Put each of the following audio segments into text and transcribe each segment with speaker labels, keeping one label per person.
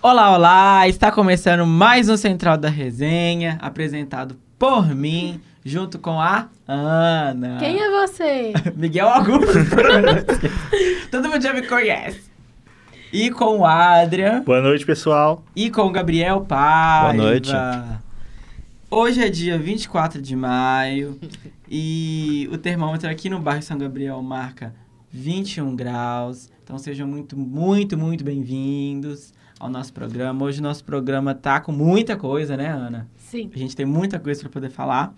Speaker 1: Olá, olá! Está começando mais um Central da Resenha, apresentado por mim, junto com a Ana.
Speaker 2: Quem é você?
Speaker 1: Miguel Augusto. Todo mundo já me conhece. E com o Adrian.
Speaker 3: Boa noite, pessoal.
Speaker 1: E com o Gabriel Paiva.
Speaker 4: Boa noite.
Speaker 1: Hoje é dia 24 de maio e o termômetro aqui no bairro São Gabriel marca 21 graus. Então sejam muito, muito, muito bem-vindos ao nosso programa. Hoje o nosso programa tá com muita coisa, né, Ana?
Speaker 2: Sim.
Speaker 1: A gente tem muita coisa para poder falar.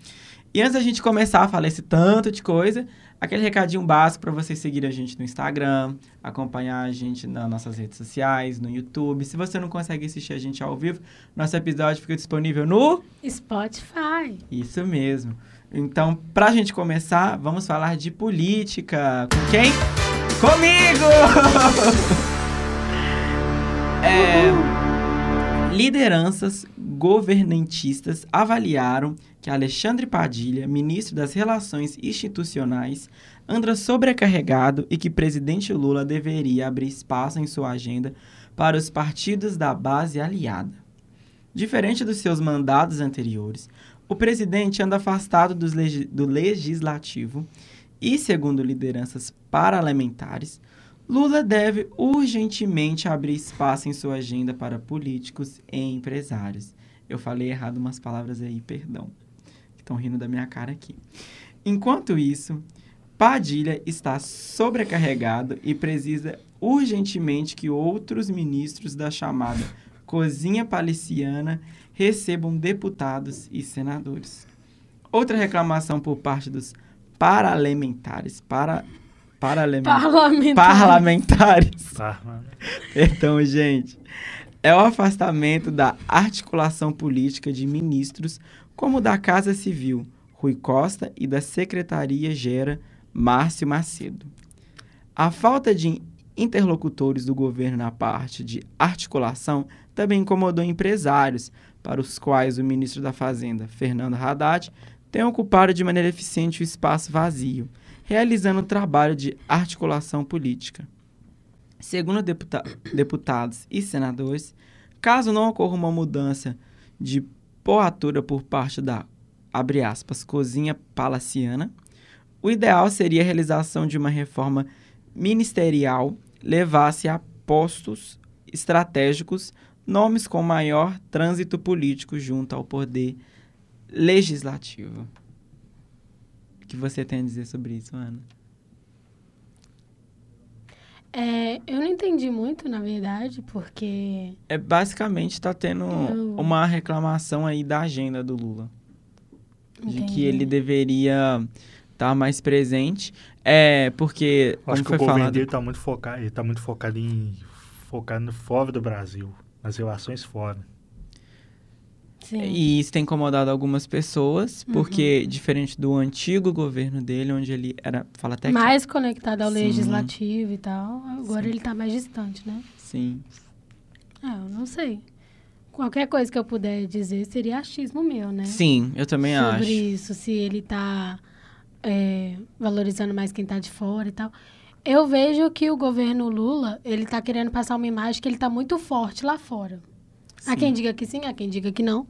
Speaker 1: E antes da gente começar a falar esse tanto de coisa, aquele recadinho básico para vocês seguirem a gente no Instagram, acompanhar a gente nas nossas redes sociais, no YouTube. Se você não consegue assistir a gente ao vivo, nosso episódio fica disponível no
Speaker 2: Spotify.
Speaker 1: Isso mesmo. Então, pra gente começar, vamos falar de política. Com quem? Comigo! é, lideranças governantistas avaliaram que Alexandre Padilha, ministro das Relações Institucionais, anda sobrecarregado e que presidente Lula deveria abrir espaço em sua agenda para os partidos da base aliada. Diferente dos seus mandados anteriores, o presidente anda afastado do legislativo e, segundo lideranças parlamentares, Lula deve urgentemente abrir espaço em sua agenda para políticos e empresários. Eu falei errado umas palavras aí, perdão. Estão rindo da minha cara aqui. Enquanto isso, Padilha está sobrecarregado e precisa urgentemente que outros ministros da chamada cozinha paliciana recebam deputados e senadores. Outra reclamação por parte dos parlamentares, para, parlamentares,
Speaker 2: Parlamentar.
Speaker 1: parlamentares. Perdão, gente. É o afastamento da articulação política de ministros, como da Casa Civil, Rui Costa, e da Secretaria Gera, Márcio Macedo. A falta de interlocutores do governo na parte de articulação também incomodou empresários, para os quais o ministro da Fazenda, Fernando Haddad, tem ocupado de maneira eficiente o espaço vazio, realizando trabalho de articulação política. Segundo deputa- deputados e senadores, caso não ocorra uma mudança de poatura por parte da, abre aspas, cozinha palaciana, o ideal seria a realização de uma reforma ministerial levasse a postos estratégicos nomes com maior trânsito político junto ao poder legislativo. O que você tem a dizer sobre isso, Ana?
Speaker 2: É, eu não entendi muito, na verdade, porque.
Speaker 1: É basicamente está tendo
Speaker 2: Eu-
Speaker 1: uma reclamação aí da agenda do Lula. De
Speaker 2: Entendi.
Speaker 1: que ele deveria estar mais presente. É, porque, como
Speaker 3: Acho que
Speaker 1: foi
Speaker 3: o governo
Speaker 1: falado...
Speaker 3: dele tá muito focado, ele tá muito focado em focado no fora do Brasil, nas relações fora.
Speaker 2: Sim.
Speaker 1: E isso tem incomodado algumas pessoas,
Speaker 2: Uhum.
Speaker 1: porque diferente do antigo governo dele, onde ele era... Fala até que...
Speaker 2: mais conectado ao
Speaker 1: Sim.
Speaker 2: legislativo e tal. Agora
Speaker 1: Sim.
Speaker 2: ele tá mais distante, né?
Speaker 1: Sim.
Speaker 2: Ah, eu não sei. Qualquer coisa que eu puder dizer seria achismo meu, né?
Speaker 1: Sim, eu também
Speaker 2: Sobre
Speaker 1: acho.
Speaker 2: isso, se ele tá é, valorizando mais quem tá de fora e tal. Eu vejo que o governo Lula, ele tá querendo passar uma imagem que ele tá muito forte lá fora. Há
Speaker 1: Sim.
Speaker 2: quem diga que sim, há quem diga que não.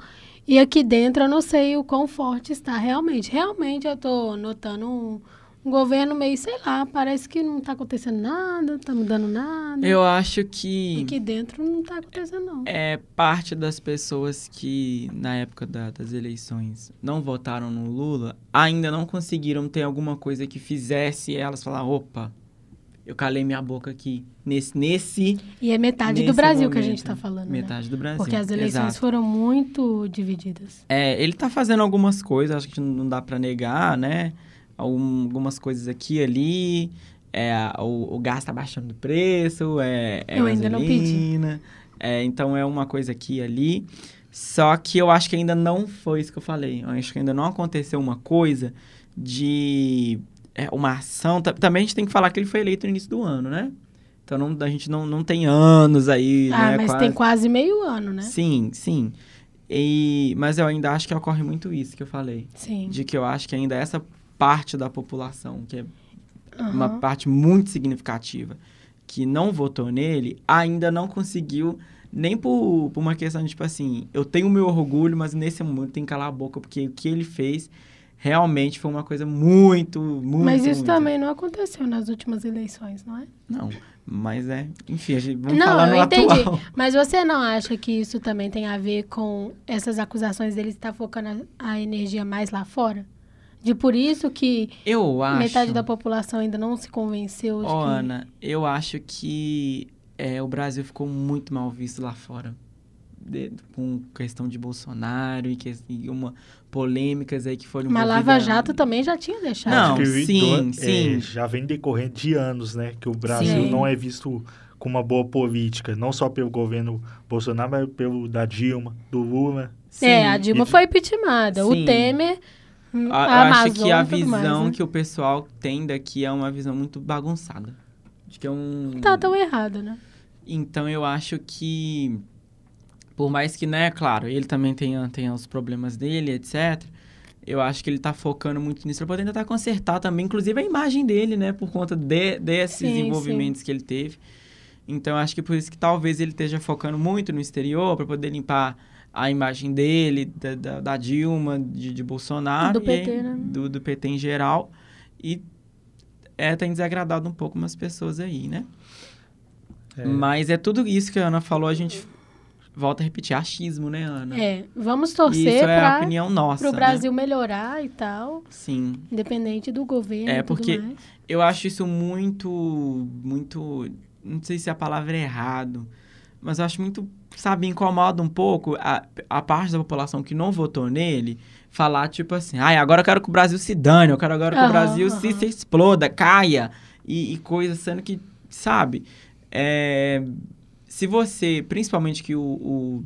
Speaker 2: E aqui dentro eu não sei o quão forte está realmente. Realmente eu tô notando um, um governo meio, sei lá, parece que não tá acontecendo nada, tá mudando nada.
Speaker 1: Eu acho
Speaker 2: E
Speaker 1: que...
Speaker 2: aqui dentro não tá acontecendo, não.
Speaker 1: É parte das pessoas que, na época da- das eleições, não votaram no Lula, ainda não conseguiram ter alguma coisa que fizesse elas falar, opa, eu calei minha boca aqui. Nesse, nesse
Speaker 2: E é metade do
Speaker 1: nesse
Speaker 2: Brasil que a
Speaker 1: momento,
Speaker 2: gente tá falando, né?
Speaker 1: metade do Brasil.
Speaker 2: Porque as eleições
Speaker 1: Exato.
Speaker 2: foram muito divididas.
Speaker 1: É, ele tá fazendo algumas coisas, acho que não- dá pra negar, né? Algum- Algumas coisas aqui e ali. É, o, o gás tá baixando de preço, é, é
Speaker 2: Eu ainda não pedi.
Speaker 1: gasolina. É, então é uma coisa aqui e ali. Só que eu acho que ainda não foi isso que eu falei. Eu acho que ainda não aconteceu uma coisa de é, uma ação. Ta- Também a gente tem que falar que ele foi eleito no início do ano, né? Então não, a gente não, não tem anos aí,
Speaker 2: ah,
Speaker 1: né?
Speaker 2: mas
Speaker 1: quase.
Speaker 2: tem quase meio ano, né?
Speaker 1: Sim, sim. E, mas eu ainda acho que ocorre muito isso que eu falei.
Speaker 2: Sim.
Speaker 1: De que eu acho que ainda essa parte da população, que é uma
Speaker 2: Aham.
Speaker 1: parte muito significativa, que não votou nele, ainda não conseguiu Nem por, por uma questão de, tipo assim, eu tenho o meu orgulho, mas nesse momento tem que calar a boca, porque o que ele fez realmente foi uma coisa muito, muito.
Speaker 2: Mas isso
Speaker 1: muito.
Speaker 2: também não aconteceu nas últimas eleições, não é?
Speaker 1: Não, mas é. Enfim, a gente, vamos
Speaker 2: não,
Speaker 1: falar no
Speaker 2: eu entendi.
Speaker 1: atual.
Speaker 2: Mas você não acha que isso também tem a ver com essas acusações dele estar focando a, a energia mais lá fora? De por isso que
Speaker 1: Eu acho.
Speaker 2: metade da população ainda não se convenceu de
Speaker 1: Ó,
Speaker 2: que...
Speaker 1: Ana, eu acho que é, o Brasil ficou muito mal visto lá fora. De- com questão de Bolsonaro e, que, e uma polêmicas aí que foram
Speaker 2: Mas Lava Jato também já tinha deixado.
Speaker 1: Não, sim,
Speaker 3: do-
Speaker 1: sim.
Speaker 3: é, já vem decorrendo de anos, né? Que o Brasil
Speaker 2: Sim.
Speaker 3: não é visto com uma boa política, não só pelo governo Bolsonaro, mas pelo da Dilma, do Lula.
Speaker 1: Sim,
Speaker 2: é, a Dilma
Speaker 3: e-
Speaker 2: foi impeachmentada. O. Temer, hum,
Speaker 1: A-
Speaker 2: a,
Speaker 1: eu acho que a visão
Speaker 2: mais, né?
Speaker 1: que o pessoal tem daqui é uma visão muito bagunçada. Acho que é um.
Speaker 2: Tá tão errado, né?
Speaker 1: Então eu acho que, por mais que, né, claro, ele também tenha, tenha os problemas dele, etc. Eu acho que ele tá focando muito nisso pra poder tentar consertar também, inclusive a imagem dele, né, por conta de, desses
Speaker 2: Sim,
Speaker 1: envolvimentos que ele teve. Então eu acho que por isso que talvez ele esteja focando muito no exterior pra poder limpar a imagem dele, da, da, da Dilma, de, de Bolsonaro.
Speaker 2: Do
Speaker 1: e aí-
Speaker 2: PT, né?
Speaker 1: do, do PT em geral. E é, tem desagradado um pouco umas pessoas aí, né?
Speaker 3: É,
Speaker 1: Mas é tudo isso que a Ana falou, a gente volta a repetir, achismo, né, Ana?
Speaker 2: É, vamos
Speaker 1: isso
Speaker 2: torcer
Speaker 1: é a opinião nossa,
Speaker 2: o
Speaker 1: né?
Speaker 2: Brasil melhorar e tal,
Speaker 1: Sim.
Speaker 2: independente do governo
Speaker 1: É, porque-. Eu acho isso muito, muito... Não sei se a palavra é errado, mas eu acho muito, sabe, incomoda um pouco a, a parte da população que não votou nele falar, tipo assim, ai, agora eu quero que o Brasil se dane, eu quero agora que o
Speaker 2: Aham,
Speaker 1: Brasil se, se exploda, caia, e, e coisa, sendo que, sabe, é, se você, principalmente que o, o-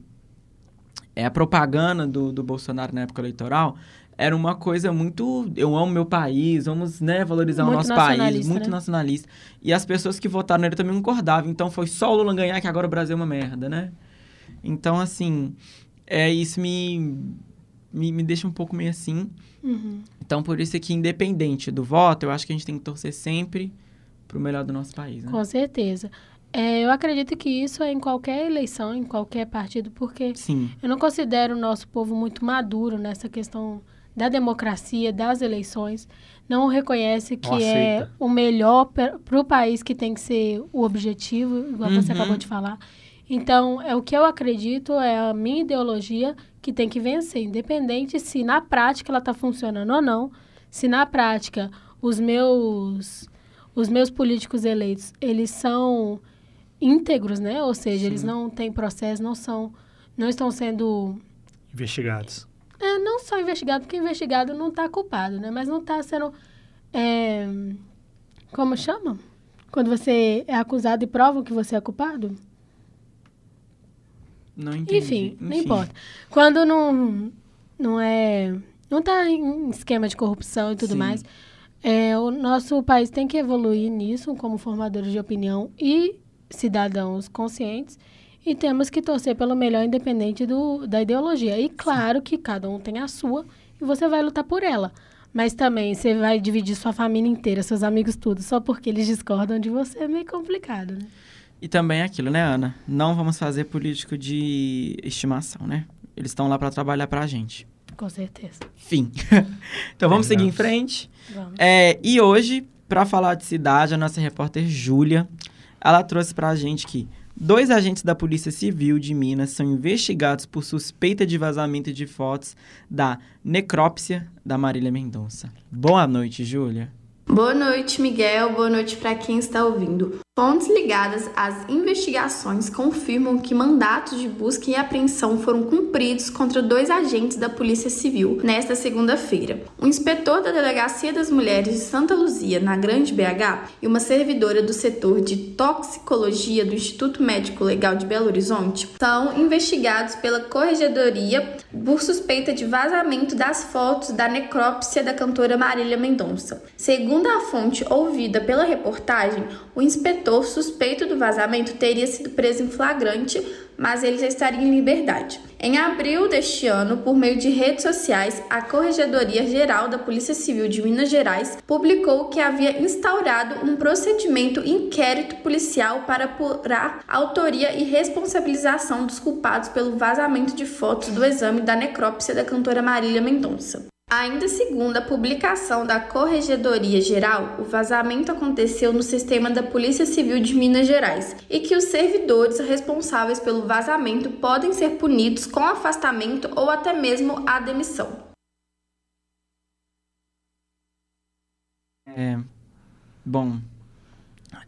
Speaker 1: é, a propaganda do, do Bolsonaro na época eleitoral era uma coisa muito, eu amo meu país, vamos, né, valorizar o
Speaker 2: Muito
Speaker 1: nosso país, muito
Speaker 2: né?
Speaker 1: nacionalista. E as pessoas que votaram nele também concordavam, então foi só o Lula ganhar que agora o Brasil é uma merda, né? Então, assim, é, isso me, me, me deixa um pouco meio assim.
Speaker 2: Uhum.
Speaker 1: Então, por isso é que, independente do voto, eu acho que a gente tem que torcer sempre pro melhor do nosso país, né?
Speaker 2: Com certeza. É, eu acredito que isso é em qualquer eleição, em qualquer partido, porque
Speaker 1: Sim,
Speaker 2: eu não considero o nosso povo muito maduro nessa questão da democracia, das eleições. Não reconhece que
Speaker 3: Não
Speaker 2: é o melhor para o país que tem que ser o objetivo, igual você
Speaker 1: Uhum.
Speaker 2: acabou de falar. Então, é o que eu acredito, é a minha ideologia que tem que vencer, independente se na prática ela está funcionando ou não. Se na prática os meus os meus políticos eleitos, eles são íntegros, né? Ou seja, eles
Speaker 1: Sim.
Speaker 2: não têm processo, não são não estão sendo
Speaker 3: investigados.
Speaker 2: é, não só investigado, porque investigado não está culpado, né? Mas não está sendo. é, como chama? Quando você é acusado e provam que você é culpado?
Speaker 1: não entendi.
Speaker 2: Enfim, não importa. Quando não, não é. Não está em esquema de corrupção e tudo
Speaker 1: Sim.
Speaker 2: mais. é, o nosso país tem que evoluir nisso, como formadores de opinião e cidadãos conscientes. E temos que torcer pelo melhor, independente do, da ideologia. E claro que cada um tem a sua e você vai lutar por ela. Mas também você vai dividir sua família inteira, seus amigos, tudo, só porque eles discordam de você é meio complicado, né?
Speaker 1: E também é aquilo, né, Ana? Não vamos fazer político de estimação, né? Eles estão lá para trabalhar pra gente.
Speaker 2: Com certeza.
Speaker 1: Fim. então vamos seguir em frente.
Speaker 2: Vamos.
Speaker 1: É, e hoje, para falar de cidade, a nossa repórter Júlia, ela trouxe pra gente que dois agentes da Polícia Civil de Minas são investigados por suspeita de vazamento de fotos da necrópsia da Marília Mendonça. Boa noite, Júlia.
Speaker 4: Boa noite, Miguel. Boa noite para quem está ouvindo. Fontes ligadas às investigações confirmam que mandatos de busca e apreensão foram cumpridos contra dois agentes da Polícia Civil nesta segunda-feira. Um inspetor da Delegacia das Mulheres de Santa Luzia, na Grande BH, e uma servidora do setor de toxicologia do Instituto Médico Legal de Belo Horizonte são investigados pela Corregedoria por suspeita de vazamento das fotos da necrópsia da cantora Marília Mendonça. Segundo a fonte ouvida pela reportagem, o inspetor suspeito do vazamento teria sido preso em flagrante mas ele já estaria em liberdade. Em abril deste ano, por meio de redes sociais, a Corregedoria Geral da Polícia Civil de Minas Gerais publicou que havia instaurado um procedimento inquérito policial para apurar autoria e responsabilização dos culpados pelo vazamento de fotos do exame da necrópsia da cantora Marília Mendonça. Ainda segundo a publicação da Corregedoria Geral, o vazamento aconteceu no sistema da Polícia Civil de Minas Gerais e que os servidores responsáveis pelo vazamento podem ser punidos com afastamento ou até mesmo a demissão.
Speaker 1: É, bom,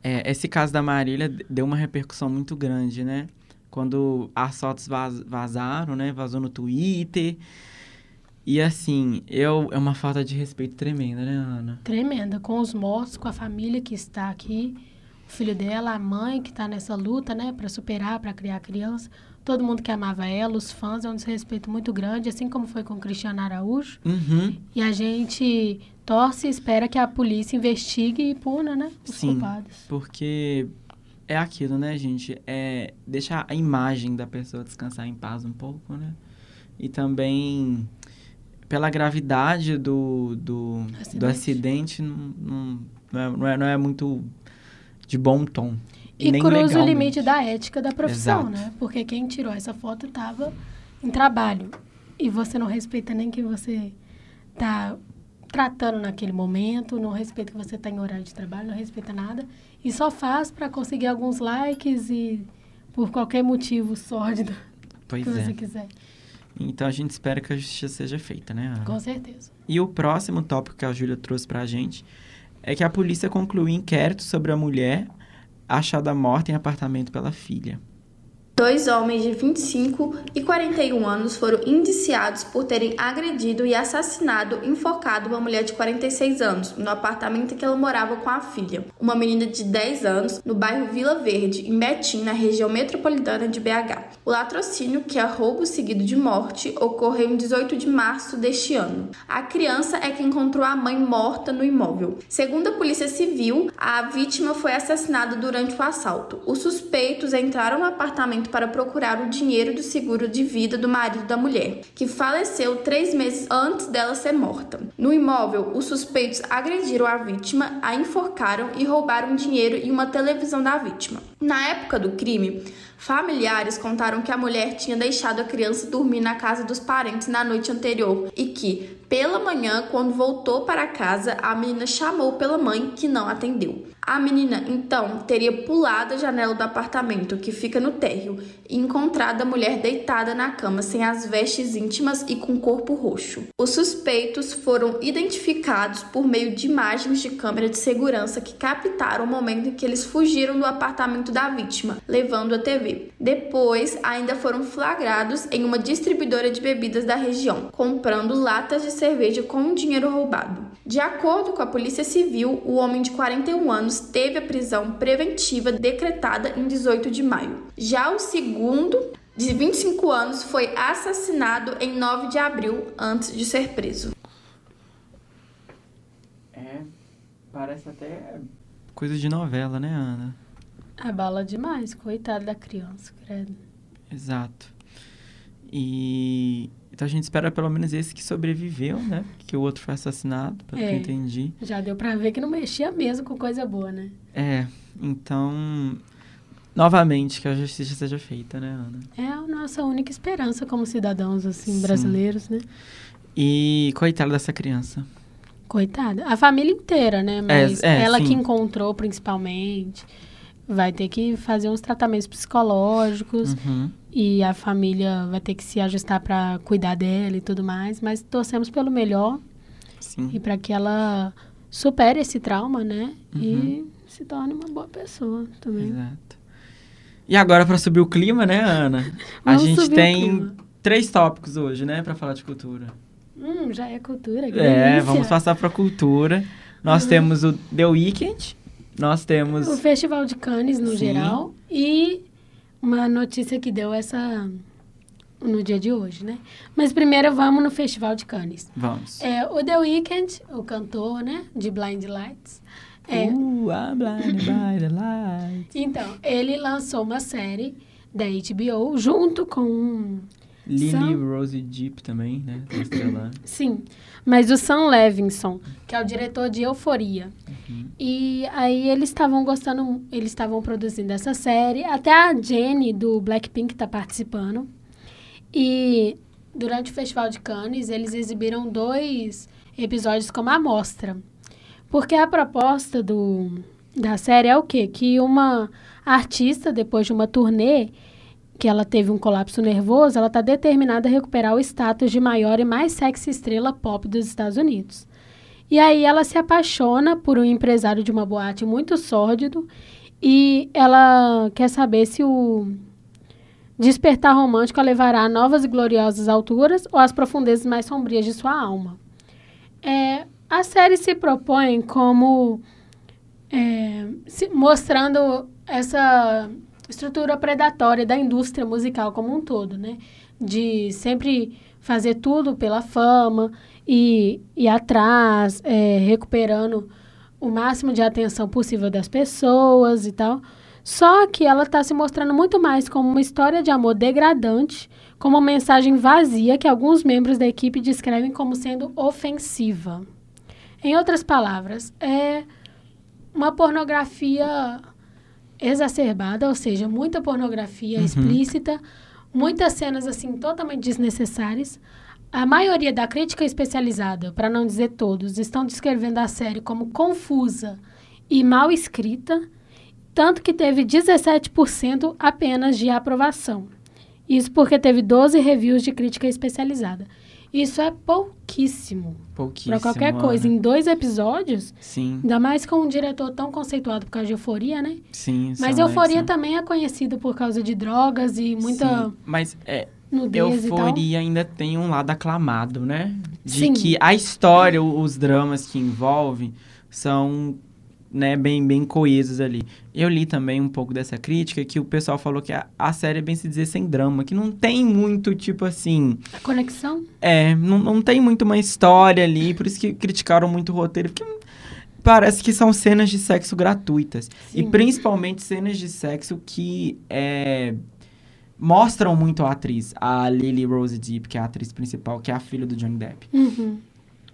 Speaker 1: é, esse caso da Marília deu uma repercussão muito grande, né? Quando as fotos vaz, vazaram, né? Vazou no Twitter. E assim, eu, é uma falta de respeito tremenda, né, Ana?
Speaker 2: Tremenda, com os mortos, com a família que está aqui, o filho dela, a mãe que está nessa luta, né, para superar, para criar criança, todo mundo que amava ela, os fãs, é um desrespeito muito grande, assim como foi com o Cristiano Araújo.
Speaker 1: Uhum.
Speaker 2: E a gente torce e espera que a polícia investigue e puna, né, os
Speaker 1: Sim,
Speaker 2: culpados.
Speaker 1: porque é aquilo, né, gente? É deixar a imagem da pessoa descansar em paz um pouco, né? E também pela gravidade do, do acidente, do acidente não, é, não, é, não é muito de bom tom.
Speaker 2: E,
Speaker 1: nem
Speaker 2: cruza o
Speaker 1: legalmente.
Speaker 2: limite da ética da profissão,
Speaker 1: Exato.
Speaker 2: né? Porque quem tirou essa foto estava em trabalho. E você não respeita nem que você está tratando naquele momento, não respeita que você está em horário de trabalho, não respeita nada. E só faz para conseguir alguns likes e por qualquer motivo sórdido
Speaker 1: Pois
Speaker 2: que
Speaker 1: é.
Speaker 2: você quiser.
Speaker 1: Então a gente espera que a justiça seja feita, né, Ana?
Speaker 2: Com certeza.
Speaker 1: E o próximo tópico que a Júlia trouxe pra gente é que a polícia concluiu inquérito sobre a mulher achada morta em apartamento pela filha.
Speaker 4: Dois homens de 25 e 41 anos foram indiciados por terem agredido e assassinado enforcado uma mulher de 46 anos no apartamento em que ela morava com a filha, uma menina de 10 anos, no bairro Vila Verde, em Betim, na região metropolitana de BH. O latrocínio, que é roubo seguido de morte, ocorreu em 18 de março deste ano. A criança é que encontrou a mãe morta no imóvel. Segundo a Polícia Civil, a vítima foi assassinada durante o assalto. Os suspeitos entraram no apartamento para procurar o dinheiro do seguro de vida do marido da mulher, que faleceu três meses antes dela ser morta. No imóvel, os suspeitos agrediram a vítima, a enforcaram e roubaram dinheiro e uma televisão da vítima. Na época do crime, familiares contaram que a mulher tinha deixado a criança dormir na casa dos parentes na noite anterior e que, pela manhã, quando voltou para casa, a menina chamou pela mãe, que não atendeu. A menina, então, teria pulado a janela do apartamento, que fica no térreo, e encontrado a mulher deitada na cama, sem as vestes íntimas e com corpo roxo. Os suspeitos foram identificados por meio de imagens de câmera de segurança que captaram o momento em que eles fugiram do apartamento da vítima, levando a TV. Depois, ainda foram flagrados em uma distribuidora de bebidas da região, comprando latas de cerveja com o dinheiro roubado. De acordo com a Polícia Civil, o homem de 41 anos teve a prisão preventiva decretada em 18 de maio. Já o segundo, de 25 anos, foi assassinado em 9 de abril antes de ser preso.
Speaker 1: É, parece até coisa de novela, né, Ana?
Speaker 2: Abala demais, coitada da criança, credo.
Speaker 1: Exato. E então a gente espera pelo menos esse que sobreviveu, né? Que o outro foi assassinado, pelo que
Speaker 2: É.
Speaker 1: eu entendi.
Speaker 2: Já deu pra ver que não mexia mesmo com coisa boa, né?
Speaker 1: É, então novamente que a justiça seja feita, né, Ana?
Speaker 2: É a nossa única esperança como cidadãos, assim,
Speaker 1: Sim.
Speaker 2: brasileiros, né?
Speaker 1: E coitada dessa criança.
Speaker 2: Coitada. A família inteira, né? Mas
Speaker 1: é,
Speaker 2: ela
Speaker 1: sim.
Speaker 2: que encontrou, principalmente, vai ter que fazer uns tratamentos psicológicos
Speaker 1: Uhum.
Speaker 2: e a família vai ter que se ajustar para cuidar dela e tudo mais. Mas torcemos pelo melhor
Speaker 1: Sim.
Speaker 2: e para que ela supere esse trauma, né?
Speaker 1: Uhum.
Speaker 2: E se torne uma boa pessoa também.
Speaker 1: Exato. E agora para subir o clima, né, Ana? A gente tem três tópicos hoje, né, para falar de cultura.
Speaker 2: Hum, já é cultura.
Speaker 1: É,
Speaker 2: delícia.
Speaker 1: vamos passar para cultura. Nós temos o The Weeknd, nós temos
Speaker 2: O Festival de Cannes, no
Speaker 1: Sim.
Speaker 2: geral, e uma notícia que deu essa no dia de hoje, né? Mas primeiro vamos no Festival de Cannes.
Speaker 1: Vamos.
Speaker 2: É, o The Weeknd, o cantor, né, de Blind Lights, é,
Speaker 1: Uh, I'm blinded by the light.
Speaker 2: então, ele lançou uma série da HBO, junto com.
Speaker 1: Lily
Speaker 2: Sam-
Speaker 1: Rose Deep também, né? Tá.
Speaker 2: Sim, mas o Sam Levinson, que é o diretor de Euforia.
Speaker 1: Uhum.
Speaker 2: E aí eles estavam gostando, eles estavam produzindo essa série. Até a Jenny do Blackpink está participando. E durante o Festival de Cannes, eles exibiram dois episódios como amostra. Porque a proposta do, da série é o quê? Que uma artista, depois de uma turnê, que ela teve um colapso nervoso, ela está determinada a recuperar o status de maior e mais sexy estrela pop dos Estados Unidos. E aí ela se apaixona por um empresário de uma boate muito sórdido e ela quer saber se o despertar romântico a levará a novas e gloriosas alturas ou às profundezas mais sombrias de sua alma. É, a série se propõe como é, se- mostrando essa estrutura predatória da indústria musical como um todo, né? De sempre fazer tudo pela fama e ir atrás, é, recuperando o máximo de atenção possível das pessoas e tal. Só que ela está se mostrando muito mais como uma história de amor degradante, como uma mensagem vazia que alguns membros da equipe descrevem como sendo ofensiva. Em outras palavras, é uma pornografia exacerbada, ou seja, muita pornografia
Speaker 1: Uhum.
Speaker 2: explícita, muitas cenas assim totalmente desnecessárias. A maioria da crítica especializada, para não dizer todos, estão descrevendo a série como confusa e mal escrita, tanto que teve 17% apenas de aprovação. Isso porque teve 12 reviews de crítica especializada. Isso é pouquíssimo
Speaker 1: Pouquíssimo.
Speaker 2: para qualquer coisa.
Speaker 1: Ana.
Speaker 2: Em dois episódios,
Speaker 1: Sim,
Speaker 2: ainda mais com um diretor tão conceituado por causa de Euforia, né?
Speaker 1: sim.
Speaker 2: Mas Euforia
Speaker 1: Levinson.
Speaker 2: também é conhecido por causa de drogas e muita
Speaker 1: Sim, Mas é. Euforia ainda tem um lado aclamado, né? De
Speaker 2: Sim.
Speaker 1: que a história, os dramas que envolvem são né, bem, bem coesos ali. Eu li também um pouco dessa crítica que o pessoal falou que a, a série é bem se dizer sem drama, que não tem muito, tipo assim.
Speaker 2: A conexão?
Speaker 1: É, não, não tem muito uma história ali, por isso que criticaram muito o roteiro, porque parece que são cenas de sexo gratuitas. E
Speaker 2: Sim.
Speaker 1: principalmente cenas de sexo que é, mostram muito a atriz, a Lily Rose Depp, que é a atriz principal, que é a filha do Johnny Depp.
Speaker 2: Uhum.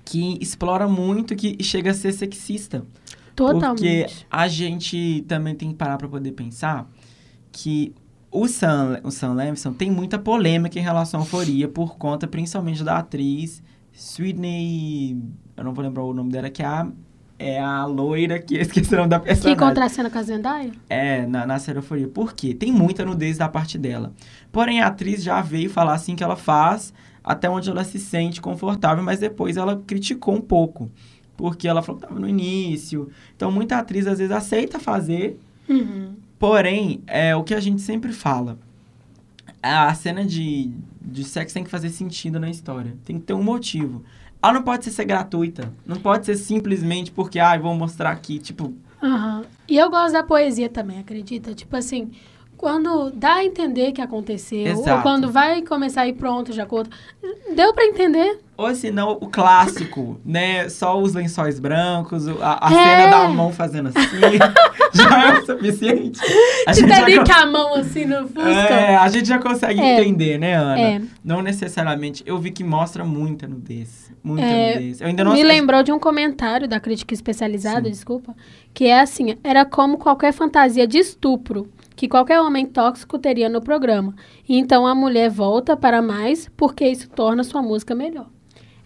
Speaker 1: Que explora muito que chega a ser sexista.
Speaker 2: Totalmente.
Speaker 1: Porque a gente também tem que parar pra poder pensar que o Sam, o Sam Levinson tem muita polêmica em relação à euforia por conta principalmente da atriz Sydney. Eu não vou lembrar o nome dela, que é a, é a loira que esqueci o nome da
Speaker 2: Que
Speaker 1: personagem.
Speaker 2: contracena com a Zendaya?
Speaker 1: É, na, na série Euforia. Por quê? Tem muita nudez da parte dela. Porém, a atriz já veio falar assim que ela faz até onde ela se sente confortável, mas depois ela criticou um pouco. Porque ela falou que estava no início. Então, muita atriz às vezes aceita fazer,
Speaker 2: Uhum.
Speaker 1: porém, é o que a gente sempre fala. A cena de, de sexo tem que fazer sentido na história. Tem que ter um motivo. Ela não pode ser, ser gratuita. Não pode ser simplesmente porque, ah, vou mostrar aqui. Tipo,
Speaker 2: Aham. E eu gosto da poesia também, acredita? Tipo assim, quando dá a entender que aconteceu, ou
Speaker 1: Exato.
Speaker 2: quando vai começar a ir pronto já conta. Deu pra entender?
Speaker 1: Ou se não, o clássico, né? Só os lençóis brancos, a, a
Speaker 2: É.
Speaker 1: cena da mão fazendo assim, já é o suficiente. A
Speaker 2: Te
Speaker 1: gente, já,
Speaker 2: com a mão assim no Fusca.
Speaker 1: é, a gente já consegue
Speaker 2: É.
Speaker 1: entender, né, Ana?
Speaker 2: É.
Speaker 1: Não necessariamente. Eu vi que mostra muita nudez. Muita
Speaker 2: É,
Speaker 1: nudez. Eu ainda não
Speaker 2: Me
Speaker 1: sei-
Speaker 2: lembrou de um comentário da crítica especializada,
Speaker 1: Sim.
Speaker 2: desculpa, que é assim, era como qualquer fantasia de estupro que qualquer homem tóxico teria no programa. E então a mulher volta para mais porque isso torna sua música melhor.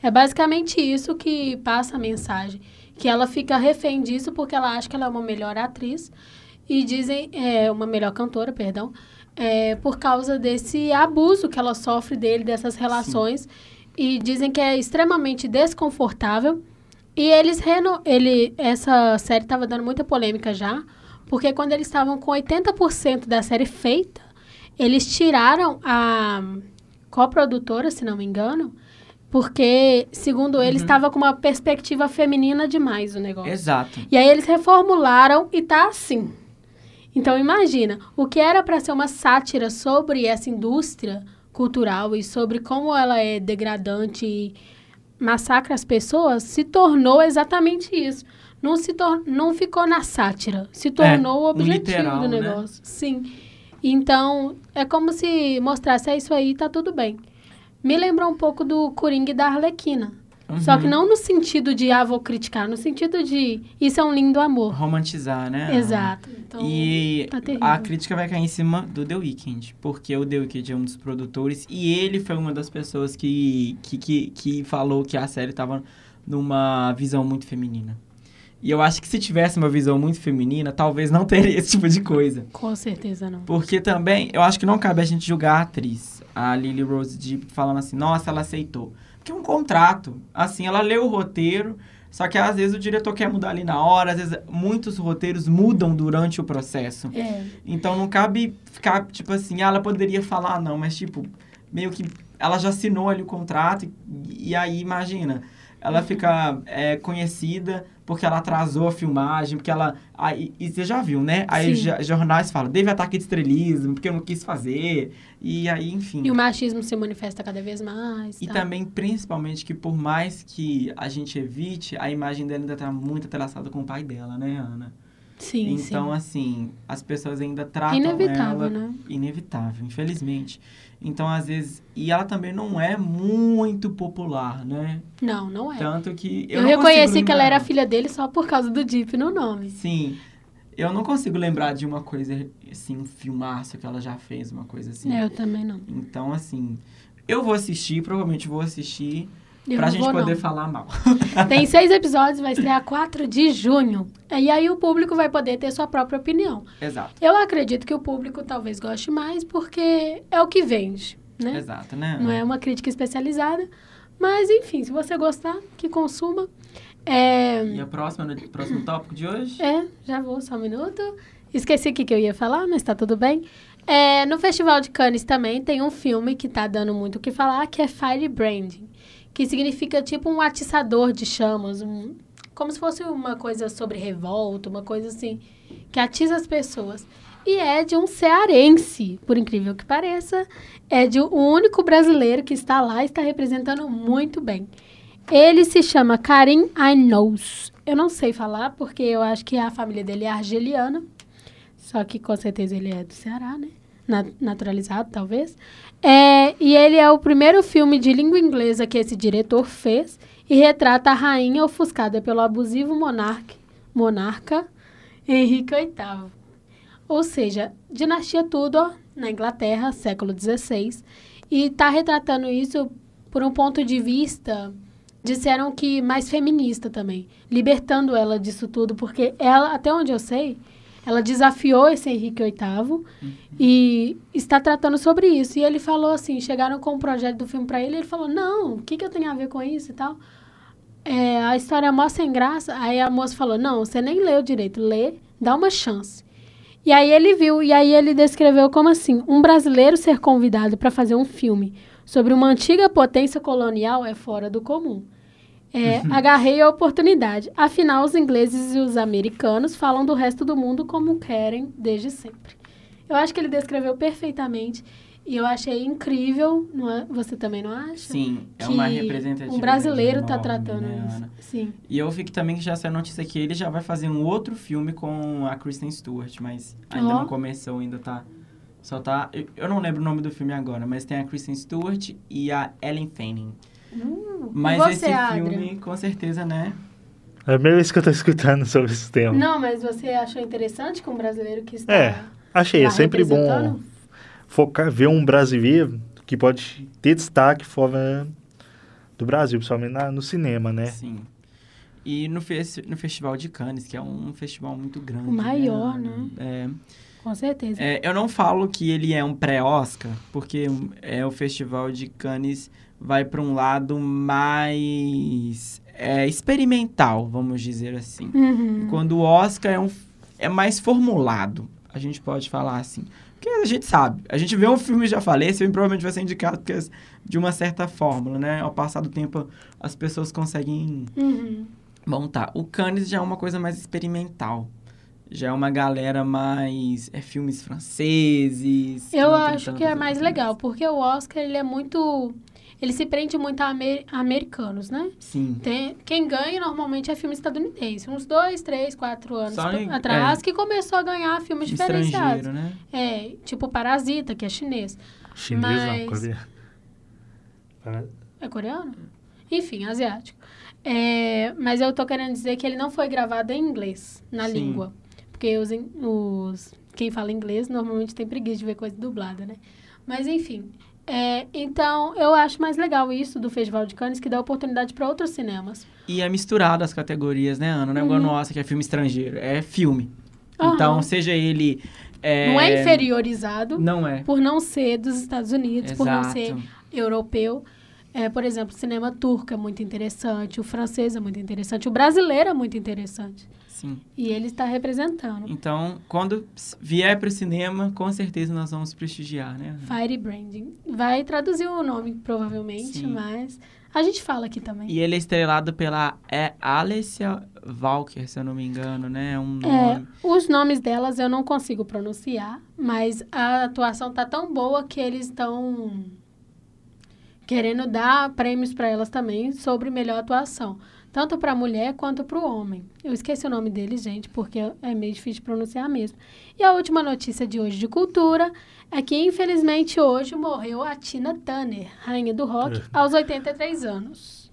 Speaker 2: É basicamente isso que passa a mensagem, que ela fica refém disso porque ela acha que ela é uma melhor atriz e dizem é uma melhor cantora, perdão, é, por causa desse abuso que ela sofre dele dessas relações e dizem que é extremamente desconfortável. E eles reno, ele essa série estava dando muita polêmica já, porque quando eles estavam com 80% da série feita, eles tiraram a coprodutora, se não me engano, porque segundo eles estava com uma perspectiva feminina demais o negócio.
Speaker 1: Exato.
Speaker 2: E aí eles reformularam e tá assim. Então imagina, o que era para ser uma sátira sobre essa indústria cultural e sobre como ela é degradante e massacra as pessoas, se tornou exatamente isso. Não se tor não ficou na sátira, se tornou o
Speaker 1: no
Speaker 2: objetivo
Speaker 1: literal,
Speaker 2: do
Speaker 1: né?
Speaker 2: negócio. Sim. Então, é como se mostrasse, é isso aí, tá tudo bem. Me lembrou um pouco do Coringa e da Arlequina. Só
Speaker 1: Uhum.
Speaker 2: que não no sentido de, ah, vou criticar, no sentido de, isso é um lindo amor.
Speaker 1: Romantizar, né?
Speaker 2: Exato. Então,
Speaker 1: e
Speaker 2: tá
Speaker 1: a crítica vai cair em cima do The Weeknd, porque o The Weeknd é um dos produtores e ele foi uma das pessoas que, que, que, que falou que a série tava numa visão muito feminina. E eu acho que se tivesse uma visão muito feminina, talvez não teria esse tipo de coisa.
Speaker 2: Com certeza não.
Speaker 1: Porque também, eu acho que não cabe a gente julgar a atriz, a Lily Rose Depp, falando assim, nossa, ela aceitou. Porque é um contrato. Assim, ela leu o roteiro, só que às vezes o diretor quer mudar ali na hora, às vezes muitos roteiros mudam durante o processo.
Speaker 2: É,
Speaker 1: Então não cabe ficar, tipo assim, ah, ela poderia falar, não, mas tipo, meio que ela já assinou ali o contrato, e, e aí imagina, ela fica é, conhecida porque ela atrasou a filmagem, porque ela. Aí, e você já viu, né? Aí os
Speaker 2: Sim.
Speaker 1: jornais falam, teve ataque de estrelismo, porque eu não quis fazer. E aí, enfim.
Speaker 2: E o machismo se manifesta cada vez mais.
Speaker 1: E
Speaker 2: tá?
Speaker 1: também, principalmente, que por mais que a gente evite, a imagem dela ainda tá muito entrelaçada com o pai dela, né, Ana?
Speaker 2: Sim,
Speaker 1: então,
Speaker 2: sim.
Speaker 1: assim, as pessoas ainda tratam
Speaker 2: Inevitável,
Speaker 1: ela
Speaker 2: né?
Speaker 1: inevitável, infelizmente. Então, às vezes, e ela também não é muito popular, né?
Speaker 2: Não, não é.
Speaker 1: Tanto que eu,
Speaker 2: eu reconheci que ela era filha dele só por causa do Deep no nome.
Speaker 1: Sim. Eu não consigo lembrar de uma coisa assim, um filmaço que ela já fez, uma coisa assim.
Speaker 2: Eu também não.
Speaker 1: Então, assim, eu vou assistir, provavelmente vou assistir,
Speaker 2: Eu
Speaker 1: pra gente
Speaker 2: vou,
Speaker 1: poder
Speaker 2: não.
Speaker 1: falar mal.
Speaker 2: Tem seis episódios, vai estrear 4 de junho. E aí o público vai poder ter sua própria opinião.
Speaker 1: Exato.
Speaker 2: Eu acredito que o público talvez goste mais, porque é o que vende, né?
Speaker 1: Exato, né?
Speaker 2: Não é uma crítica especializada. Mas, enfim, se você gostar, que consuma. É,
Speaker 1: E a próxima, no próximo tópico de hoje?
Speaker 2: é já vou, só um minuto. Esqueci o que eu ia falar, mas tá tudo bem. É, no Festival de Cannes também tem um filme que tá dando muito o que falar, que é Firebranding. Que significa tipo um atiçador de chamas, um, como se fosse uma coisa sobre revolta, uma coisa assim, que atiça as pessoas. E é de um cearense, por incrível que pareça. É de o único brasileiro que está lá e está representando muito bem. Ele se chama Karim Ainous. Eu não sei falar, porque eu acho que a família dele é argeliana. Só que com certeza ele é do Ceará, né? Na- naturalizado, talvez. É, e ele é o primeiro filme de língua inglesa que esse diretor fez e retrata a rainha ofuscada pelo abusivo monarca, monarca Henrique VIII. Ou seja, dinastia tudo ó, na Inglaterra, século XVI. E está retratando isso por um ponto de vista, disseram que mais feminista também, libertando ela disso tudo, porque ela, até onde eu sei, ela desafiou esse Henrique VIII e está tratando sobre isso. E ele falou assim, chegaram com o projeto do filme para ele, ele falou, não, o que, que eu tenho a ver com isso e tal? É, a história é mó sem graça. Aí a moça falou, não, você nem leu direito, lê, dá uma chance. E aí ele viu, e aí ele descreveu como assim, um brasileiro ser convidado para fazer um filme sobre uma antiga potência colonial é fora do comum. É, agarrei a oportunidade. Afinal, os ingleses e os americanos falam do resto do mundo como querem desde sempre. Eu acho que ele descreveu perfeitamente e eu achei incrível. Não é? Você também não acha?
Speaker 1: Sim, é uma representatividade
Speaker 2: Um brasileiro tá
Speaker 1: enorme,
Speaker 2: tratando
Speaker 1: né,
Speaker 2: isso.
Speaker 1: Ana?
Speaker 2: Sim.
Speaker 1: E eu vi que também já saiu a notícia que ele já vai fazer um outro filme com a Kristen Stewart, mas ainda
Speaker 2: Ó.
Speaker 1: não começou, ainda tá. Só tá. Eu, eu não lembro o nome do filme agora, mas tem a Kristen Stewart e a Ellen Fanning. Mas
Speaker 2: você,
Speaker 1: esse
Speaker 2: Adrian?
Speaker 1: filme, com certeza, né?
Speaker 3: É a primeira vez que eu tô escutando sobre esse tema.
Speaker 2: Não, mas você achou interessante que um brasileiro que está
Speaker 3: É, achei. É sempre bom focar, ver um brasileiro que pode ter destaque fora do Brasil, principalmente na- no cinema, né?
Speaker 1: Sim. E no, fes- no Festival de Cannes, que é um festival muito grande.
Speaker 2: O maior,
Speaker 1: né?
Speaker 2: né?
Speaker 1: É.
Speaker 2: Com certeza.
Speaker 1: É, eu não falo que ele é um pré-Oscar, porque é, o Festival de Cannes vai para um lado mais é, experimental, vamos dizer assim.
Speaker 2: Uhum.
Speaker 1: Quando o Oscar é, um, é mais formulado, a gente pode falar assim. Porque a gente sabe, a gente vê um filme já falei, esse filme provavelmente vai ser indicado porque, de uma certa fórmula, né? Ao passar do tempo, as pessoas conseguem
Speaker 2: Uhum.
Speaker 1: montar. O Cannes já é uma coisa mais experimental. Já é uma galera mais. É filmes franceses.
Speaker 2: Eu acho que é mais legal, porque o Oscar ele é muito. Ele se prende muito a, amer- a americanos, né?
Speaker 1: Sim.
Speaker 2: Tem- quem ganha normalmente é filme estadunidense. Uns dois, três, quatro anos
Speaker 1: em-
Speaker 2: atrás
Speaker 1: é.
Speaker 2: que começou a ganhar filmes diferenciados.
Speaker 1: Né?
Speaker 2: É, tipo Parasita, que é chinês.
Speaker 3: Chinês
Speaker 2: Mas-
Speaker 3: não, coreano. Para-
Speaker 2: É coreano? Enfim, asiático. É, mas eu tô querendo dizer que ele não foi gravado em inglês, na
Speaker 1: Sim.
Speaker 2: língua. Porque os, os, quem fala inglês normalmente tem preguiça de ver coisa dublada, né? Mas enfim. É, então, eu acho mais legal isso do Festival de Cannes, que dá oportunidade para outros cinemas.
Speaker 1: E é misturado as categorias, né, Ana? Não é igual no Oscar, que é filme estrangeiro. É filme.
Speaker 2: Aham.
Speaker 1: Então, seja ele... é,
Speaker 2: Não é inferiorizado
Speaker 1: Não é.
Speaker 2: por não ser dos Estados Unidos, por não ser
Speaker 1: Exato.
Speaker 2: europeu. É, por exemplo, o cinema turco é muito interessante, o francês é muito interessante, o brasileiro é muito interessante.
Speaker 1: Sim.
Speaker 2: E ele está representando.
Speaker 1: Então, quando vier para o cinema, com certeza nós vamos prestigiar, né? Ana?
Speaker 2: Firebranding. Vai traduzir o nome, provavelmente,
Speaker 1: Sim.
Speaker 2: mas a gente fala aqui também.
Speaker 1: E ele é estrelado pela é, Alessia Walker, se eu não me engano, né? É um
Speaker 2: É,
Speaker 1: nome...
Speaker 2: os nomes delas eu não consigo pronunciar, mas a atuação tá tão boa que eles estão querendo dar prêmios para elas também sobre melhor atuação, tanto para a mulher quanto para o homem. Eu esqueci o nome deles, gente, porque é meio difícil de pronunciar mesmo. E a última notícia de hoje de cultura é que infelizmente hoje morreu a Tina Turner, rainha do rock, aos 83 anos.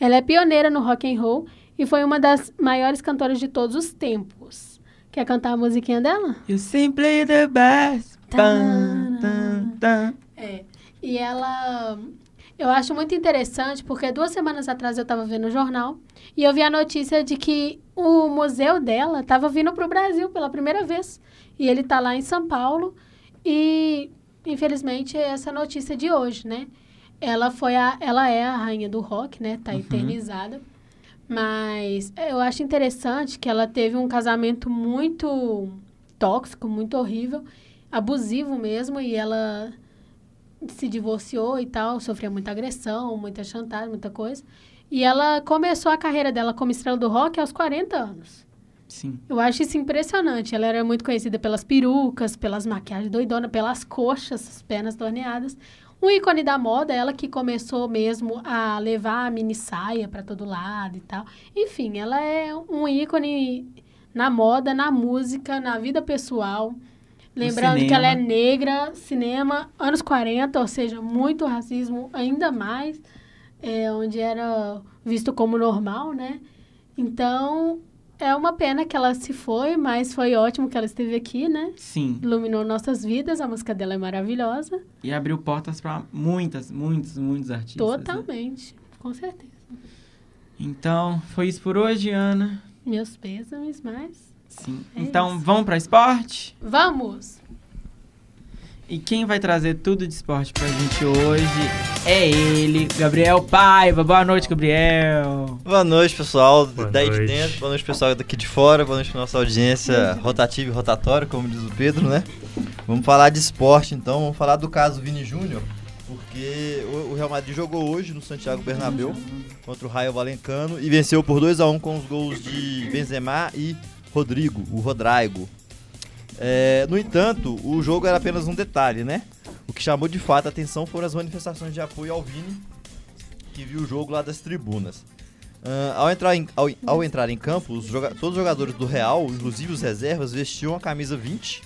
Speaker 2: Ela é pioneira no rock and roll e foi uma das maiores cantoras de todos os tempos. Quer cantar a musiquinha dela?
Speaker 1: You simply the best. Tan, tan, tan.
Speaker 2: É. E ela. Eu acho muito interessante porque duas semanas atrás eu estava vendo o jornal e eu vi a notícia de que o museu dela estava vindo para o Brasil pela primeira vez. E ele está lá em São Paulo. E, infelizmente, é essa notícia de hoje, né? Ela foi a, ela é a rainha do rock, né? Tá eternizada. Mas eu acho interessante que ela teve um casamento muito tóxico, muito horrível, abusivo mesmo, e ela se divorciou e tal, sofria muita agressão, muita chantagem, muita coisa. E ela começou a carreira dela como estrela do rock aos 40 anos.
Speaker 1: Sim.
Speaker 2: Eu acho isso impressionante. Ela era muito conhecida pelas perucas, pelas maquiagens doidonas, pelas coxas, as pernas torneadas. Um ícone da moda, ela que começou mesmo a levar a mini saia para todo lado e tal. Enfim, ela é um ícone na moda, na música, na vida pessoal. Lembrando que ela é negra, cinema, anos 40, ou seja, muito racismo, ainda mais, é, onde era visto como normal, né? Então, é uma pena que ela se foi, mas foi ótimo que ela esteve aqui, né?
Speaker 1: Sim.
Speaker 2: Iluminou nossas vidas, a música dela é maravilhosa.
Speaker 1: E abriu portas para muitas, muitos, muitos artistas. né?
Speaker 2: Totalmente, com certeza.
Speaker 1: Então, foi isso por hoje, Ana.
Speaker 2: Meus pêsames, mas...
Speaker 1: Sim.
Speaker 2: É
Speaker 1: então,
Speaker 2: isso.
Speaker 1: vamos para esporte?
Speaker 2: Vamos!
Speaker 1: E quem vai trazer tudo de esporte pra gente hoje é ele, Gabriel Paiva. Boa noite, Gabriel.
Speaker 5: Boa noite, pessoal
Speaker 3: Boa
Speaker 5: daí de
Speaker 3: noite.
Speaker 5: dentro. Boa noite, pessoal daqui de fora. Boa noite pra nossa audiência rotativa e rotatória, como diz o Pedro, né? Vamos falar de esporte, então. Vamos falar do caso Vini Júnior, porque o o Real Madrid jogou hoje no Santiago Bernabéu contra o Raio Valencano e venceu por 2 a 1 com os gols de Benzema e Rodrigo, o Rodrigo. É, no entanto, o jogo era apenas um detalhe, né? O que chamou de fato a atenção foram as manifestações de apoio ao Vini, que viu o jogo lá das tribunas. Ah, ao, entrar em, ao, ao entrar em campo, os joga- todos os jogadores do Real, inclusive os reservas, vestiam a camisa 20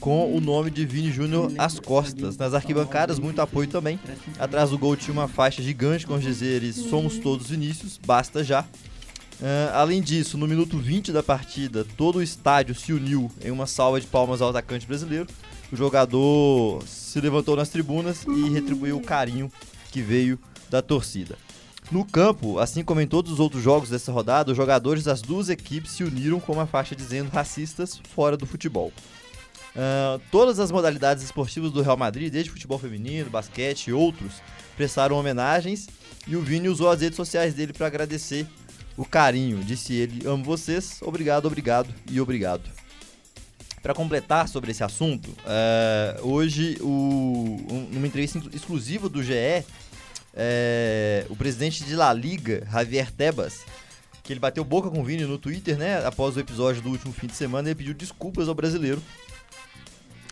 Speaker 5: com o nome de Vini Júnior às costas. Nas arquibancadas, muito apoio também. Atrás do gol tinha uma faixa gigante com os dizeres Somos todos Vinícius, basta já. Ah, além disso, no minuto 20 da partida, todo o estádio se uniu em uma salva de palmas ao atacante brasileiro. O jogador se levantou nas tribunas e retribuiu o carinho que veio da torcida. No campo, assim como em todos os outros jogos dessa rodada, os jogadores das duas equipes se uniram com uma faixa dizendo racistas fora do futebol. Ah, todas as modalidades esportivas do Real Madrid, desde futebol feminino, basquete e outros, prestaram homenagens e o Vini usou as redes sociais dele para agradecer o carinho. Disse ele: Amo vocês, obrigado, obrigado e obrigado. Para completar sobre esse assunto, eh, hoje, o, um- numa entrevista exclu- exclusiva do GE, eh, o presidente de La Liga, Javier Tebas, que ele bateu boca com o Vini no Twitter, né? Após o episódio do último fim de semana, ele pediu desculpas ao brasileiro.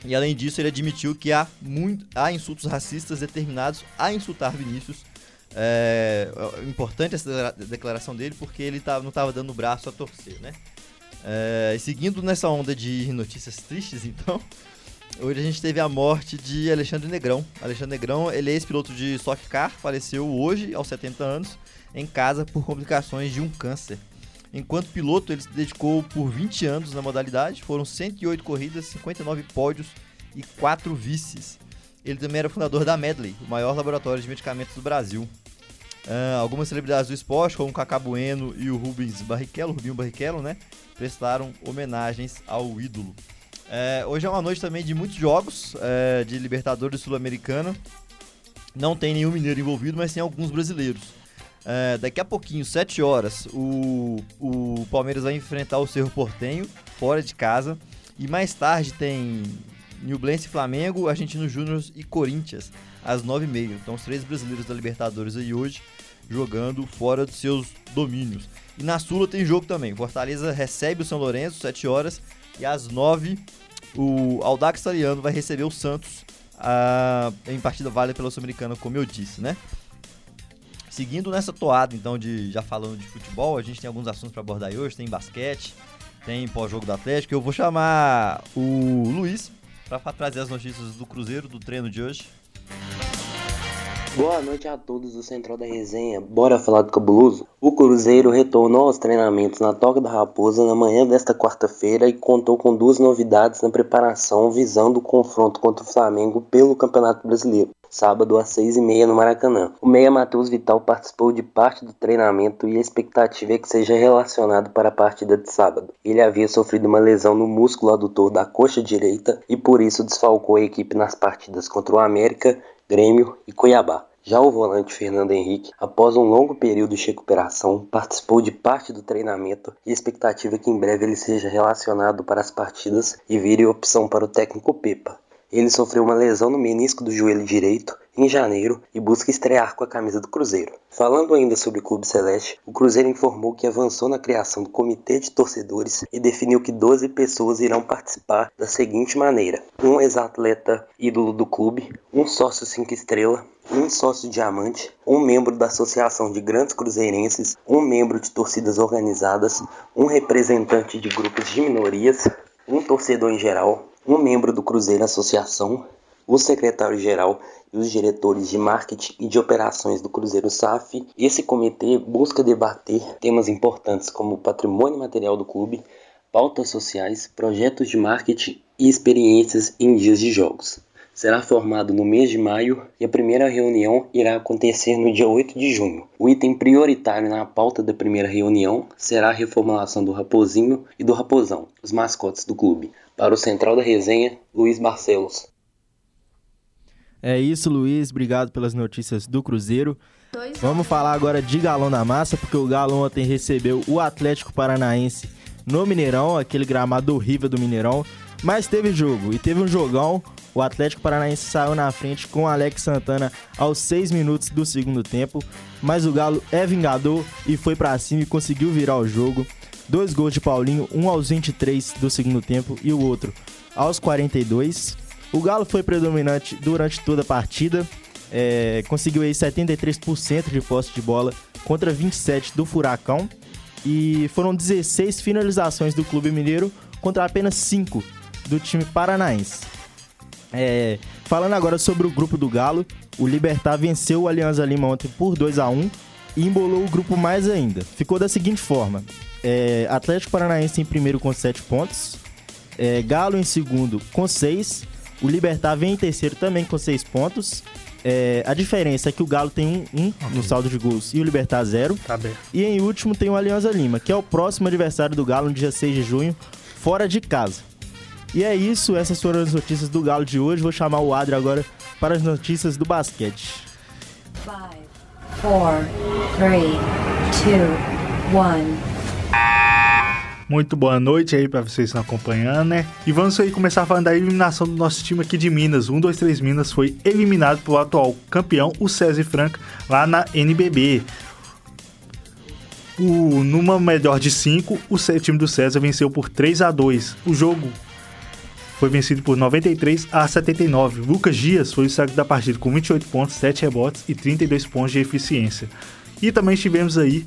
Speaker 5: E além disso, ele admitiu que há, muito, há insultos racistas determinados a insultar Vinícius. É, é importante essa declaração dele porque ele tá, não estava dando o braço a torcer, né? É, seguindo nessa onda de notícias tristes, então, hoje a gente teve a morte de Alexandre Negrão. Alexandre Negrão, ele é ex-piloto de Stock Car, faleceu hoje, aos 70 anos, em casa por complicações de um câncer. Enquanto piloto, ele se dedicou por 20 anos na modalidade, foram 108 corridas, 59 pódios e 4 vices. Ele também era fundador da Medley, o maior laboratório de medicamentos do Brasil. Uh, algumas celebridades do esporte, como o Cacá Bueno e o Rubens Barrichello, Rubinho Barrichello, né? prestaram homenagens ao ídolo. É, hoje é uma noite também de muitos jogos é, de Libertadores Sul-Americana. Não tem nenhum mineiro envolvido, mas tem alguns brasileiros. É, daqui a pouquinho, 7 horas, o, o Palmeiras vai enfrentar o Cerro Portenho, fora de casa. E mais tarde tem Newblense Flamengo, Argentino Júnior e Corinthians, às 9h30. Então, os três brasileiros da Libertadores aí hoje jogando fora dos seus domínios. E na Sula tem jogo também. Fortaleza recebe o São Lourenço, 7 horas. E às 9 o Aldax Italiano vai receber o Santos em partida válida pela Sul-Americana, como eu disse, né? Seguindo nessa toada, então, de já falando de futebol, a gente tem alguns assuntos para abordar hoje. Tem basquete, tem pós-jogo do Atlético. Eu vou chamar o Luiz para trazer as notícias do Cruzeiro, do treino de hoje.
Speaker 6: Boa noite a todos do Central da Resenha. Bora falar do cabuloso? O Cruzeiro retornou aos treinamentos na Toca da Raposa na manhã desta quarta-feira e contou com duas novidades na preparação visando o confronto contra o Flamengo pelo Campeonato Brasileiro. Sábado às seis e meia no Maracanã. O meia Matheus Vital participou de parte do treinamento e a expectativa é que seja relacionado para a partida de sábado. Ele havia sofrido uma lesão no músculo adutor da coxa direita e por isso desfalcou a equipe nas partidas contra o América Grêmio e Cuiabá. Já o volante Fernando Henrique, após um longo período de recuperação, participou de parte do treinamento e a expectativa é que em breve ele seja relacionado para as partidas e vire opção para o técnico Pepa. Ele sofreu uma lesão no menisco do joelho direito em janeiro e busca estrear com a camisa do Cruzeiro. Falando ainda sobre o Clube Celeste, o Cruzeiro informou que avançou na criação do comitê de torcedores e definiu que 12 pessoas irão participar da seguinte maneira: um ex-atleta ídolo do clube, um sócio 5 estrela, um sócio diamante, um membro da Associação de Grandes Cruzeirenses, um membro de torcidas organizadas, um representante de grupos de minorias, um torcedor em geral, um membro do Cruzeiro Associação, o secretário-geral e os diretores de marketing e de operações do Cruzeiro SAF. Esse comitê busca debater temas importantes como patrimônio material do clube, pautas sociais, projetos de marketing e experiências em dias de jogos. Será formado no mês de maio e a primeira reunião irá acontecer no dia 8 de junho. O item prioritário na pauta da primeira reunião será a reformulação do Raposinho e do Raposão, os mascotes do clube. Para o Central da Resenha, Luiz Barcelos.
Speaker 7: É isso, Luiz. Obrigado pelas notícias do Cruzeiro. Vamos falar agora de Galão da Massa, porque o Galo ontem recebeu o Atlético Paranaense no Mineirão, aquele gramado horrível do Mineirão. Mas teve jogo e teve um jogão. O Atlético Paranaense saiu na frente com Alex Santana aos 6 minutos do segundo tempo. Mas o Galo é vingador e foi para cima e conseguiu virar o jogo. Dois gols de Paulinho, um aos 23 do segundo tempo e o outro aos 42. O Galo foi predominante durante toda a partida, é, conseguiu aí 73% de posse de bola contra 27% do Furacão e foram 16 finalizações do Clube Mineiro contra apenas 5 do time paranaense. É, falando agora sobre o grupo do Galo, o Libertar venceu o Alianza Lima ontem por 2 a 1 e embolou o grupo mais ainda. Ficou da seguinte forma: é, Atlético Paranaense em primeiro com 7 pontos, é, Galo em segundo com 6 o Libertar vem em terceiro também com seis pontos. É, a diferença é que o Galo tem um, um okay. no saldo de gols e o Libertar zero.
Speaker 3: Tá bem.
Speaker 7: E em último tem o Alianza Lima, que é o próximo adversário do Galo no dia 6 de junho, fora de casa. E é isso, essas foram as notícias do Galo de hoje. Vou chamar o Adri agora para as notícias do basquete. 5, 4, 3,
Speaker 3: 2, 1. Muito boa noite aí para vocês que estão acompanhando, né? E vamos aí começar falando da eliminação do nosso time aqui de Minas. 1, 2, 3 Minas foi eliminado pelo atual campeão, o César Franca, lá na NBB. O, numa melhor de 5, o time do César venceu por 3 a 2 O jogo foi vencido por 93 a 79. Lucas Dias foi o destaque da partida com 28 pontos, 7 rebotes e 32 pontos de eficiência. E também tivemos aí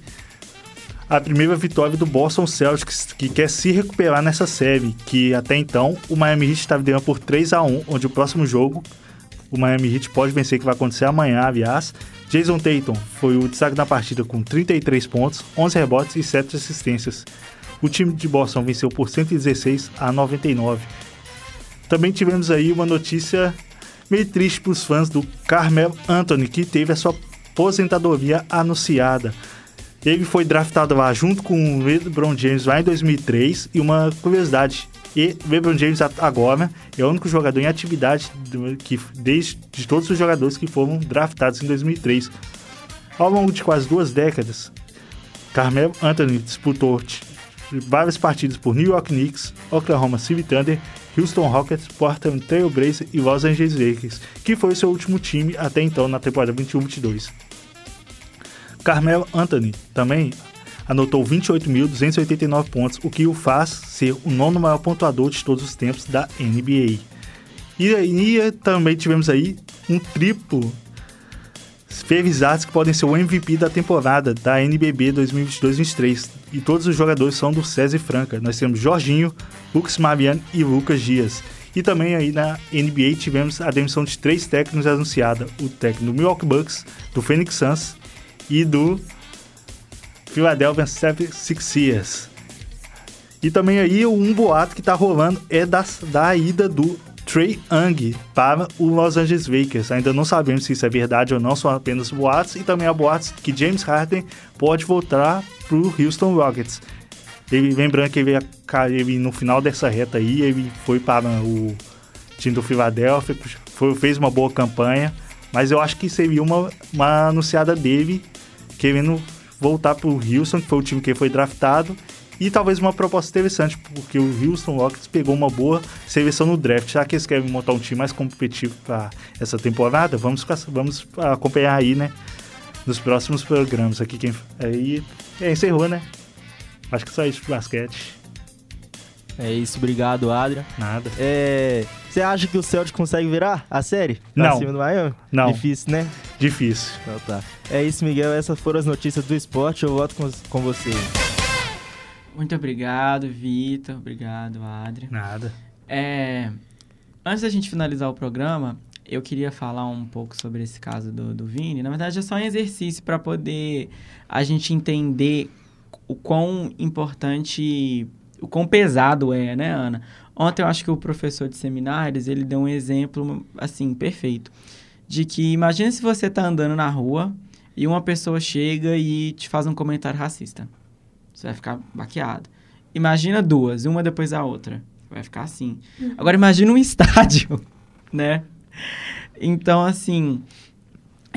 Speaker 3: a primeira vitória do Boston Celtics, que quer se recuperar nessa série, que até então o Miami Heat estava ganhando por 3 a 1 onde o próximo jogo o Miami Heat pode vencer, que vai acontecer amanhã, aliás. Jason Tatum foi o destaque da partida com 33 pontos, 11 rebotes e 7 assistências. O time de Boston venceu por 116 a 99. Também tivemos aí uma notícia meio triste para os fãs do Carmel Anthony, que teve a sua aposentadoria anunciada. Ele foi draftado lá junto com o LeBron James lá em 2003 e uma curiosidade, e LeBron James agora é o único jogador em atividade que desde de todos os jogadores que foram draftados em 2003. Ao longo de quase duas décadas, Carmelo Anthony disputou várias partidas por New York Knicks, Oklahoma City Thunder, Houston Rockets, Portland Trail Blazers e Los Angeles Lakers, que foi seu último time até então na temporada 21-22. Carmelo Anthony também anotou 28.289 pontos, o que o faz ser o nono maior pontuador de todos os tempos da NBA. E, e também tivemos aí um triplo Fervizados que podem ser o MVP da temporada da NBB 2022-23. E todos os jogadores são do César Franca. Nós temos Jorginho, Lucas Mariano e Lucas Dias. E também aí na NBA tivemos a demissão de três técnicos anunciada. O técnico do Milwaukee Bucks, do Phoenix Suns e do Philadelphia 76ers. E também aí um boato que tá rolando é da, da ida do Trey Young para o Los Angeles Lakers. Ainda não sabemos se isso é verdade ou não, são apenas boatos. E também há boatos que James Harden pode voltar para o Houston Rockets. Ele, lembrando que ele, ele, no final dessa reta aí, ele foi para o time do Philadelphia, foi, fez uma boa campanha, mas eu acho que seria uma, uma anunciada dele querendo voltar para o Houston, que foi o time que foi draftado, e talvez uma proposta interessante, porque o Houston Rockets pegou uma boa seleção no draft. Já que eles querem montar um time mais competitivo para essa temporada, vamos, vamos acompanhar aí, né? Nos próximos programas aqui. Quem, aí é, encerrou, né? Acho que só isso pro basquete.
Speaker 7: É isso, obrigado, Adrian.
Speaker 3: Nada.
Speaker 7: É, você acha que o Celtic consegue virar a série?
Speaker 3: Não.
Speaker 7: Cima do Miami?
Speaker 3: Não.
Speaker 7: Difícil, né?
Speaker 3: Difícil.
Speaker 7: Então tá. É isso, Miguel. Essas foram as notícias do esporte. Eu volto com, com você.
Speaker 1: Muito obrigado, Vitor. Obrigado, Adri.
Speaker 3: Nada.
Speaker 1: É, antes da gente finalizar o programa, eu queria falar um pouco sobre esse caso do, do Vini. Na verdade, é só um exercício para poder a gente entender o quão importante, o quão pesado é, né, Ana? Ontem eu acho que o professor de seminários, ele deu um exemplo, assim, perfeito. De que, imagine se você tá andando na rua e uma pessoa chega e te faz um comentário racista. Você vai ficar baqueado. Imagina duas, uma depois da outra. Vai ficar assim. Uhum. Agora imagina um estádio, né? Então, assim,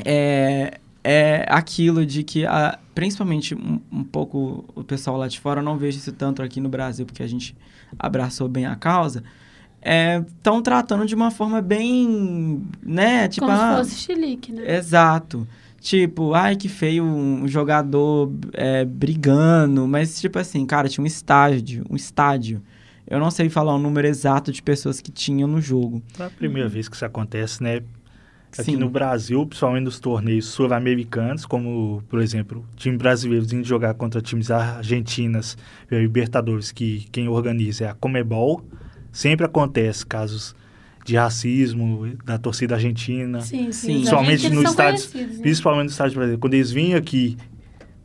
Speaker 1: é, é aquilo de que, a, principalmente um, um, pouco o pessoal lá de fora, eu não vejo isso tanto aqui no Brasil, porque a gente abraçou bem a causa, estão é, tratando de uma forma bem, né?
Speaker 2: Tipo, Como ah, se fosse chilique, né?
Speaker 1: Exato. Tipo, ai que feio um jogador é, brigando. Mas, tipo assim, cara, tinha um estádio. Um estádio. Eu não sei falar o número exato de pessoas que tinham no jogo.
Speaker 3: É a primeira vez que isso acontece, né? Aqui Sim. no Brasil, principalmente nos torneios sul-americanos, como, por exemplo, time brasileiro indo jogar contra times argentinas, Libertadores, que quem organiza é a Comebol, sempre acontece casos de racismo da torcida argentina.
Speaker 2: Sim, sim.
Speaker 3: Principalmente no estádio, né? principalmente no estádio brasileiro. Quando eles vinham aqui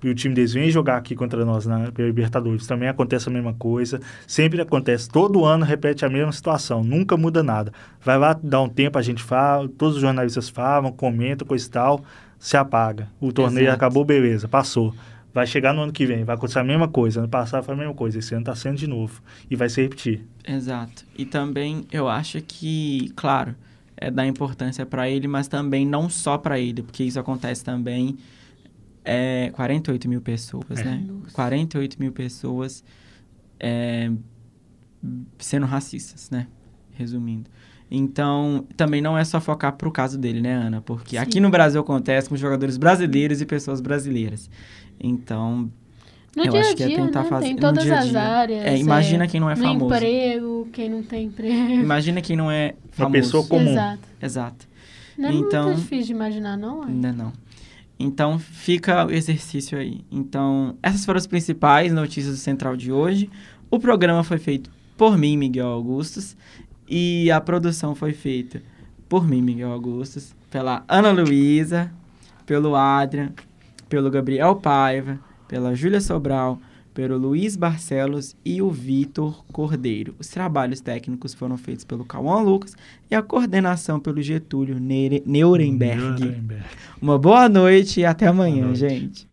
Speaker 3: e o time deles vem jogar aqui contra nós na Libertadores, também acontece a mesma coisa. Sempre acontece, todo ano repete a mesma situação, nunca muda nada. Vai lá, dá um tempo, a gente fala, todos os jornalistas falam, comentam, coisa e tal, se apaga. O torneio Exato. acabou, beleza, passou. Vai chegar no ano que vem, vai acontecer a mesma coisa. Ano passado foi a mesma coisa, esse ano está sendo de novo. E vai se repetir.
Speaker 1: Exato. E também eu acho que, claro, é dar importância para ele, mas também não só para ele, porque isso acontece também. É 48 mil pessoas, é. né? Nossa. 48 mil pessoas é, sendo racistas, né? Resumindo. Então, também não é só focar pro caso dele, né, Ana? Porque Sim. aqui no Brasil acontece com jogadores brasileiros e pessoas brasileiras. Então.
Speaker 2: No
Speaker 1: Eu
Speaker 2: dia
Speaker 1: acho
Speaker 2: a
Speaker 1: que é tentar
Speaker 2: né?
Speaker 1: fazer
Speaker 2: Tem
Speaker 1: no
Speaker 2: todas
Speaker 1: dia
Speaker 2: as
Speaker 1: dia.
Speaker 2: áreas.
Speaker 1: É, imagina quem não é
Speaker 2: no
Speaker 1: famoso.
Speaker 2: emprego, quem não tem emprego.
Speaker 1: Imagina quem não é
Speaker 3: Uma
Speaker 1: famoso.
Speaker 3: pessoa comum.
Speaker 2: Exato.
Speaker 1: Exato.
Speaker 2: Não é
Speaker 1: Então-
Speaker 2: muito difícil de imaginar, não? é?
Speaker 1: Ainda não. Então fica o exercício aí. Então, essas foram as principais notícias do Central de hoje. O programa foi feito por mim, Miguel Augustus, e a produção foi feita por mim, Miguel Augustus, pela Ana Luísa, pelo Adrian, pelo Gabriel Paiva, pela Júlia Sobral, pelo Luiz Barcelos e o Vitor Cordeiro. Os trabalhos técnicos foram feitos pelo Cauã Lucas e a coordenação pelo Getúlio Neure- Nuremberg.
Speaker 3: Nuremberg.
Speaker 1: Uma boa noite e até amanhã, gente.